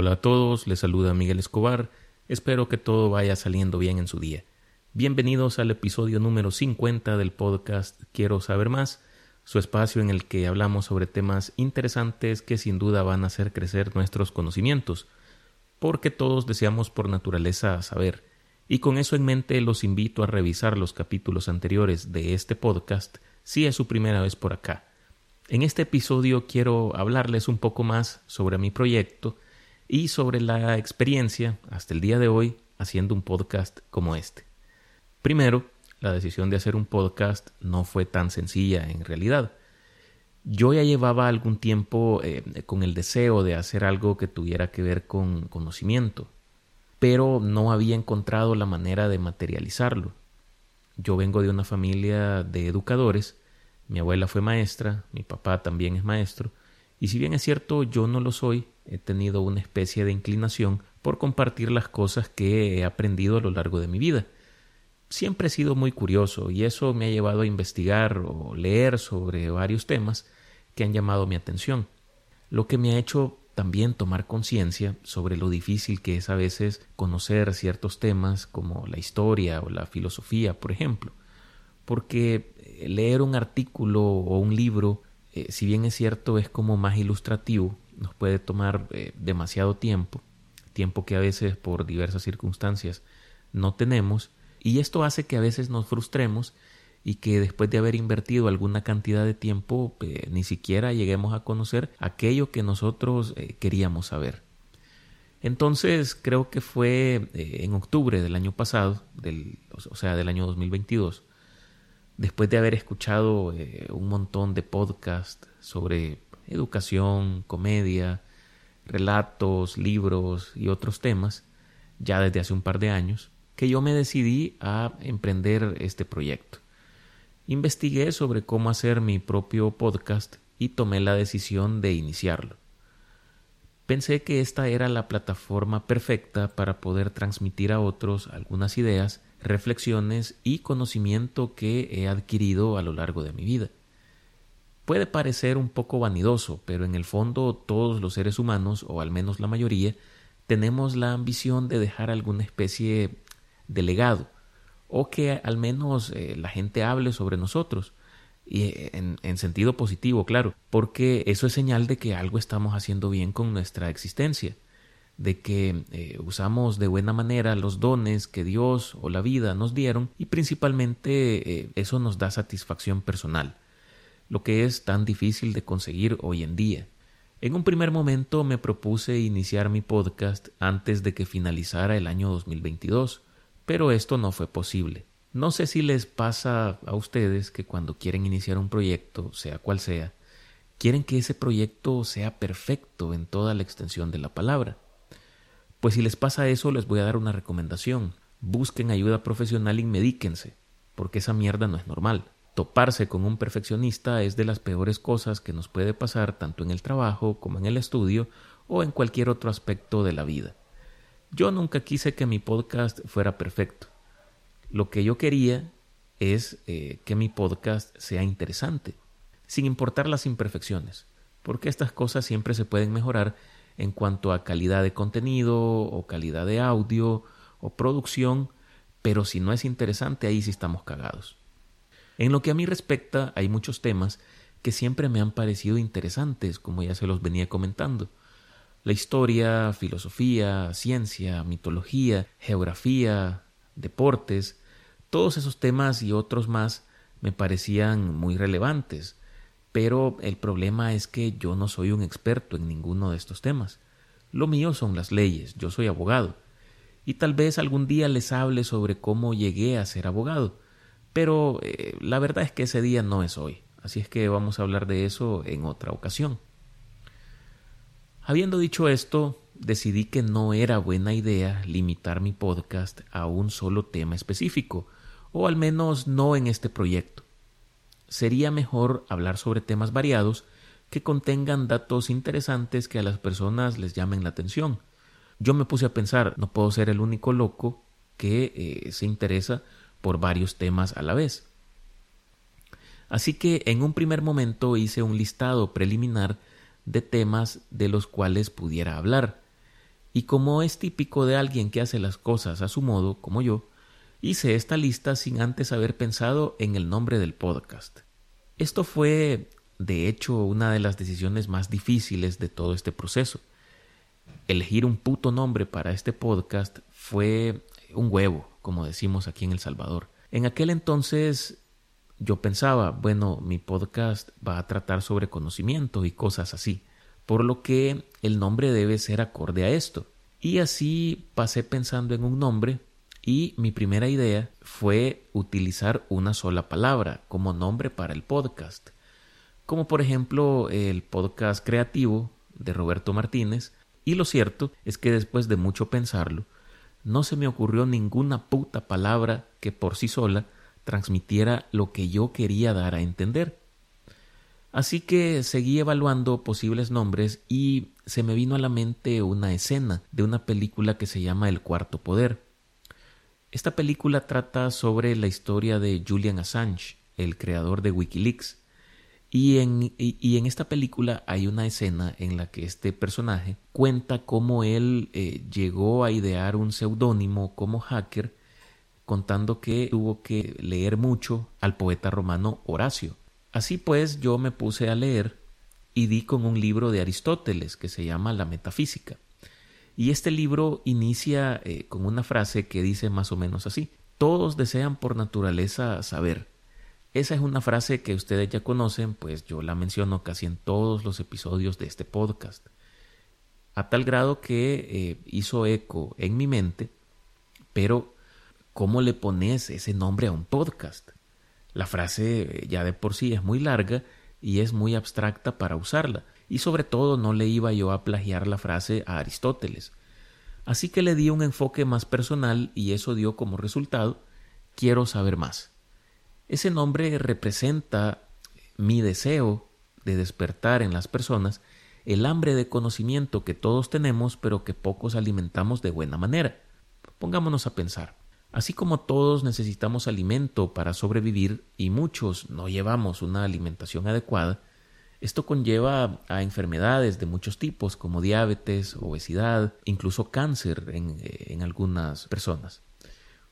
Hola a todos, les saluda Miguel Escobar. Espero que todo vaya saliendo bien en su día. Bienvenidos al episodio número 50 del podcast Quiero saber más, su espacio en el que hablamos sobre temas interesantes que sin duda van a hacer crecer nuestros conocimientos, porque todos deseamos por naturaleza saber. Y con eso en mente los invito a revisar los capítulos anteriores de este podcast si es su primera vez por acá. En este episodio quiero hablarles un poco más sobre mi proyecto y sobre la experiencia hasta el día de hoy haciendo un podcast como este. Primero, la decisión de hacer un podcast no fue tan sencilla en realidad. Yo ya llevaba algún tiempo eh, con el deseo de hacer algo que tuviera que ver con conocimiento, pero no había encontrado la manera de materializarlo. Yo vengo de una familia de educadores, mi abuela fue maestra, mi papá también es maestro, y si bien es cierto yo no lo soy, he tenido una especie de inclinación por compartir las cosas que he aprendido a lo largo de mi vida. Siempre he sido muy curioso y eso me ha llevado a investigar o leer sobre varios temas que han llamado mi atención, lo que me ha hecho también tomar conciencia sobre lo difícil que es a veces conocer ciertos temas como la historia o la filosofía, por ejemplo, porque leer un artículo o un libro eh, si bien es cierto, es como más ilustrativo, nos puede tomar eh, demasiado tiempo, tiempo que a veces por diversas circunstancias no tenemos, y esto hace que a veces nos frustremos y que después de haber invertido alguna cantidad de tiempo eh, ni siquiera lleguemos a conocer aquello que nosotros queríamos saber. Entonces creo que fue en octubre del año pasado, o sea, del año 2022, después de haber escuchado eh, un montón de podcasts sobre educación, comedia, relatos, libros y otros temas, ya desde hace un par de años, que yo me decidí a emprender este proyecto. Investigué sobre cómo hacer mi propio podcast y tomé la decisión de iniciarlo. Pensé que esta era la plataforma perfecta para poder transmitir a otros algunas ideas reflexiones y conocimiento que he adquirido a lo largo de mi vida. Puede parecer un poco vanidoso, pero en el fondo todos los seres humanos, o al menos la mayoría, tenemos la ambición de dejar alguna especie de legado, o que al menos eh, la gente hable sobre nosotros, y eh, en, en, sentido positivo, claro, porque eso es señal de que algo estamos haciendo bien con nuestra existencia de que eh, usamos de buena manera los dones que Dios o la vida nos dieron y principalmente eso nos da satisfacción personal, lo que es tan difícil de conseguir hoy en día. En un primer momento me propuse iniciar mi podcast antes de que finalizara el año 2022, pero esto no fue posible. No sé si les pasa a ustedes que cuando quieren iniciar un proyecto, sea cual sea, quieren que ese proyecto sea perfecto en toda la extensión de la palabra. Pues si les pasa eso, les voy a dar una recomendación. Busquen ayuda profesional y medíquense, porque esa mierda no es normal. Toparse con un perfeccionista es de las peores cosas que nos puede pasar tanto en el trabajo como en el estudio o en cualquier otro aspecto de la vida. Yo nunca quise que mi podcast fuera perfecto. Lo que yo quería es eh, que mi podcast sea interesante, sin importar las imperfecciones, porque estas cosas siempre se pueden mejorar en cuanto a calidad de contenido o calidad de audio o producción, pero si no es interesante ahí sí estamos cagados. En lo que a mí respecta, hay muchos temas que siempre me han parecido interesantes, como ya se los venía comentando. La historia, filosofía, ciencia, mitología, geografía, deportes, todos esos temas y otros más me parecían muy relevantes, pero el problema es que yo no soy un experto en ninguno de estos temas. Lo mío son las leyes, yo soy abogado. Y tal vez algún día les hable sobre cómo llegué a ser abogado. Pero eh, la verdad es que ese día no es hoy. Así es que vamos a hablar de eso en otra ocasión. Habiendo dicho esto, decidí que no era buena idea limitar mi podcast a un solo tema específico, o al menos no en este proyecto sería mejor hablar sobre temas variados que contengan datos interesantes que a las personas les llamen la atención. Yo me puse a pensar, no puedo ser el único loco que eh, se interesa por varios temas a la vez. Así que en un primer momento hice un listado preliminar de temas de los cuales pudiera hablar, Y como es típico de alguien que hace las cosas a su modo, como yo, hice esta lista sin antes haber pensado en el nombre del podcast. Esto fue, de hecho, una de las decisiones más difíciles de todo este proceso. Elegir un puto nombre para este podcast fue un huevo, como decimos aquí en El Salvador. En aquel entonces yo pensaba, bueno, mi podcast va a tratar sobre conocimiento y cosas así, por lo que el nombre debe ser acorde a esto. Y así pasé pensando en un nombre y mi primera idea fue utilizar una sola palabra como nombre para el podcast, como por ejemplo el podcast creativo de Roberto Martínez, y lo cierto es que después de mucho pensarlo, no se me ocurrió ninguna puta palabra que por sí sola transmitiera lo que yo quería dar a entender. Así que seguí evaluando posibles nombres y se me vino a la mente una escena de una película que se llama El Cuarto Poder. Esta película trata sobre la historia de Julian Assange, el creador de Wikileaks, y en, y, en, esta película hay una escena en la que este personaje cuenta cómo él eh, llegó a idear un seudónimo como hacker contando que tuvo que leer mucho al poeta romano Horacio. Así pues yo me puse a leer y di con un libro de Aristóteles que se llama La Metafísica. Y este libro inicia eh, con una frase que dice más o menos así, todos desean por naturaleza saber. Esa es una frase que ustedes ya conocen, pues yo la menciono casi en todos los episodios de este podcast. A tal grado que eh, hizo eco en mi mente, pero ¿cómo le pones ese nombre a un podcast? La frase eh, ya de por sí es muy larga y es muy abstracta para usarla, y sobre todo no le iba yo a plagiar la frase a Aristóteles. Así que le di un enfoque más personal y eso dio como resultado quiero saber más. Ese nombre representa mi deseo de despertar en las personas el hambre de conocimiento que todos tenemos pero que pocos alimentamos de buena manera. Pongámonos a pensar. Así como todos necesitamos alimento para sobrevivir y muchos no llevamos una alimentación adecuada, esto conlleva a enfermedades de muchos tipos como diabetes, obesidad, incluso cáncer en, en, algunas personas.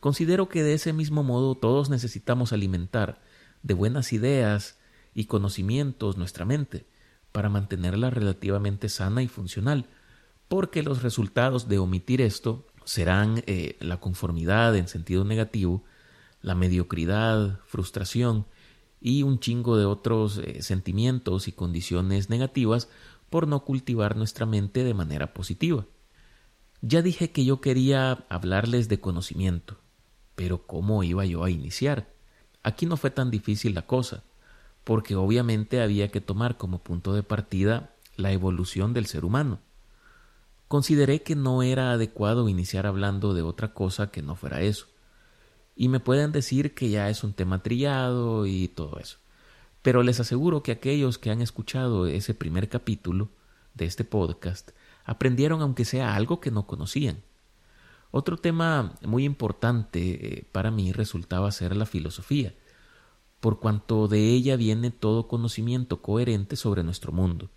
Considero que de ese mismo modo todos necesitamos alimentar de buenas ideas y conocimientos nuestra mente para mantenerla relativamente sana y funcional, porque los resultados de omitir esto serán eh, la conformidad en sentido negativo, la mediocridad, frustración y un chingo de otros eh, sentimientos y condiciones negativas por no cultivar nuestra mente de manera positiva. Ya dije que yo quería hablarles de conocimiento, pero ¿cómo iba yo a iniciar? Aquí no fue tan difícil la cosa, porque obviamente había que tomar como punto de partida la evolución del ser humano. Consideré que no era adecuado iniciar hablando de otra cosa que no fuera eso. Y me pueden decir que ya es un tema trillado y todo eso. Pero les aseguro que aquellos que han escuchado ese primer capítulo de este podcast aprendieron aunque sea algo que no conocían. Otro tema muy importante eh, para mí resultaba ser la filosofía, por cuanto de ella viene todo conocimiento coherente sobre nuestro mundo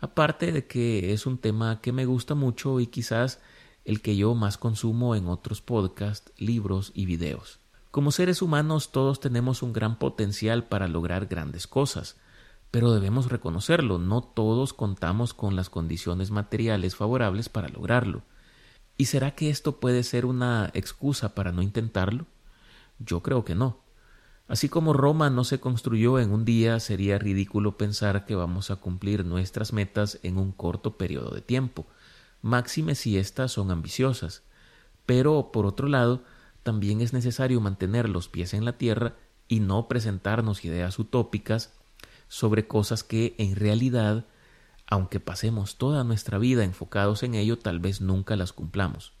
aparte de que es un tema que me gusta mucho y quizás el que yo más consumo en otros podcasts, libros y videos. Como seres humanos todos tenemos un gran potencial para lograr grandes cosas, pero debemos reconocerlo, no todos contamos con las condiciones materiales favorables para lograrlo. ¿Y será que esto puede ser una excusa para no intentarlo? Yo creo que no. Así como Roma no se construyó en un día, sería ridículo pensar que vamos a cumplir nuestras metas en un corto periodo de tiempo, máxime si éstas son ambiciosas. Pero, por otro lado, también es necesario mantener los pies en la tierra y no presentarnos ideas utópicas sobre cosas que, en realidad, aunque pasemos toda nuestra vida enfocados en ello, tal vez nunca las cumplamos.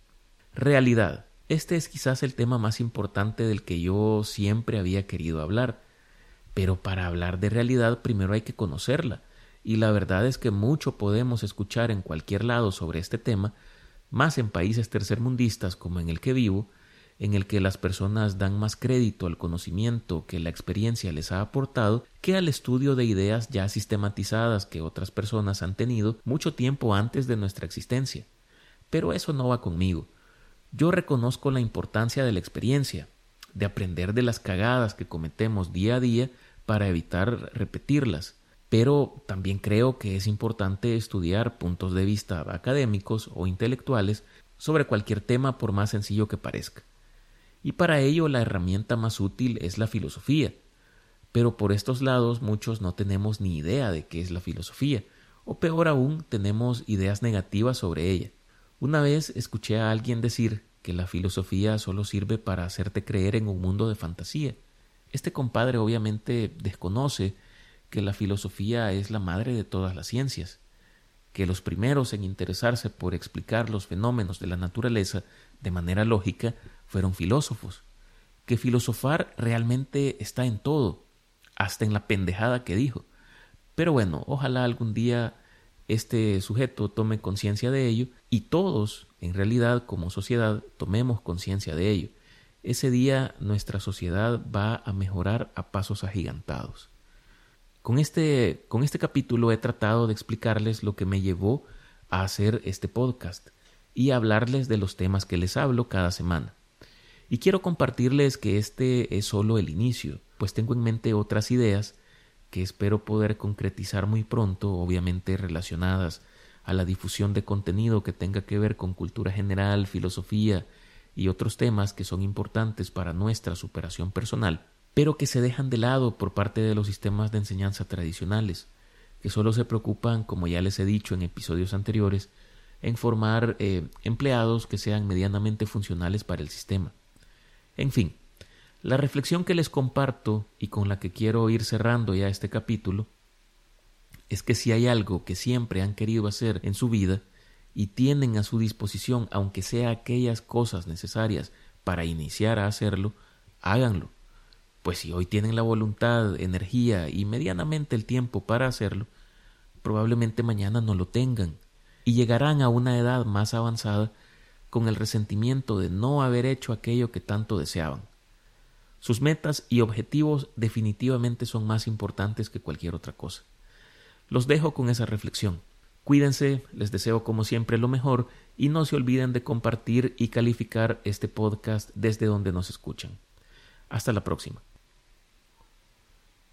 Realidad. Este es quizás el tema más importante del que yo siempre había querido hablar. Pero para hablar de realidad primero hay que conocerla, y la verdad es que mucho podemos escuchar en cualquier lado sobre este tema, más en países tercermundistas como en el que vivo, en el que las personas dan más crédito al conocimiento que la experiencia les ha aportado que al estudio de ideas ya sistematizadas que otras personas han tenido mucho tiempo antes de nuestra existencia. Pero eso no va conmigo. Yo reconozco la importancia de la experiencia, de aprender de las cagadas que cometemos día a día para evitar repetirlas. Pero también creo que es importante estudiar puntos de vista académicos o intelectuales sobre cualquier tema por más sencillo que parezca. Y para ello la herramienta más útil es la filosofía. Pero por estos lados muchos no tenemos ni idea de qué es la filosofía, o peor aún, tenemos ideas negativas sobre ella. Una vez escuché a alguien decir que la filosofía solo sirve para hacerte creer en un mundo de fantasía. Este compadre obviamente desconoce que la filosofía es la madre de todas las ciencias, que los primeros en interesarse por explicar los fenómenos de la naturaleza de manera lógica fueron filósofos, que filosofar realmente está en todo, hasta en la pendejada que dijo. Pero bueno, ojalá algún día este sujeto tome conciencia de ello y todos, en realidad, como sociedad, tomemos conciencia de ello. Ese día nuestra sociedad va a mejorar a pasos agigantados. Con este, con este capítulo he tratado de explicarles lo que me llevó a hacer este podcast y hablarles de los temas que les hablo cada semana. Y quiero compartirles que este es solo el inicio, pues tengo en mente otras ideas que espero poder concretizar muy pronto, obviamente relacionadas a la difusión de contenido que tenga que ver con cultura general, filosofía y otros temas que son importantes para nuestra superación personal, pero que se dejan de lado por parte de los sistemas de enseñanza tradicionales, que solo se preocupan, como ya les he dicho en episodios anteriores, en formar eh, empleados que sean medianamente funcionales para el sistema. En fin, la reflexión que les comparto y con la que quiero ir cerrando ya este capítulo es que si hay algo que siempre han querido hacer en su vida y tienen a su disposición, aunque sea aquellas cosas necesarias para iniciar a hacerlo, háganlo. Pues si hoy tienen la voluntad, energía y medianamente el tiempo para hacerlo, probablemente mañana no lo tengan y llegarán a una edad más avanzada con el resentimiento de no haber hecho aquello que tanto deseaban. Sus metas y objetivos definitivamente son más importantes que cualquier otra cosa. Los dejo con esa reflexión. Cuídense, les deseo como siempre lo mejor y no se olviden de compartir y calificar este podcast desde donde nos escuchan. Hasta la próxima.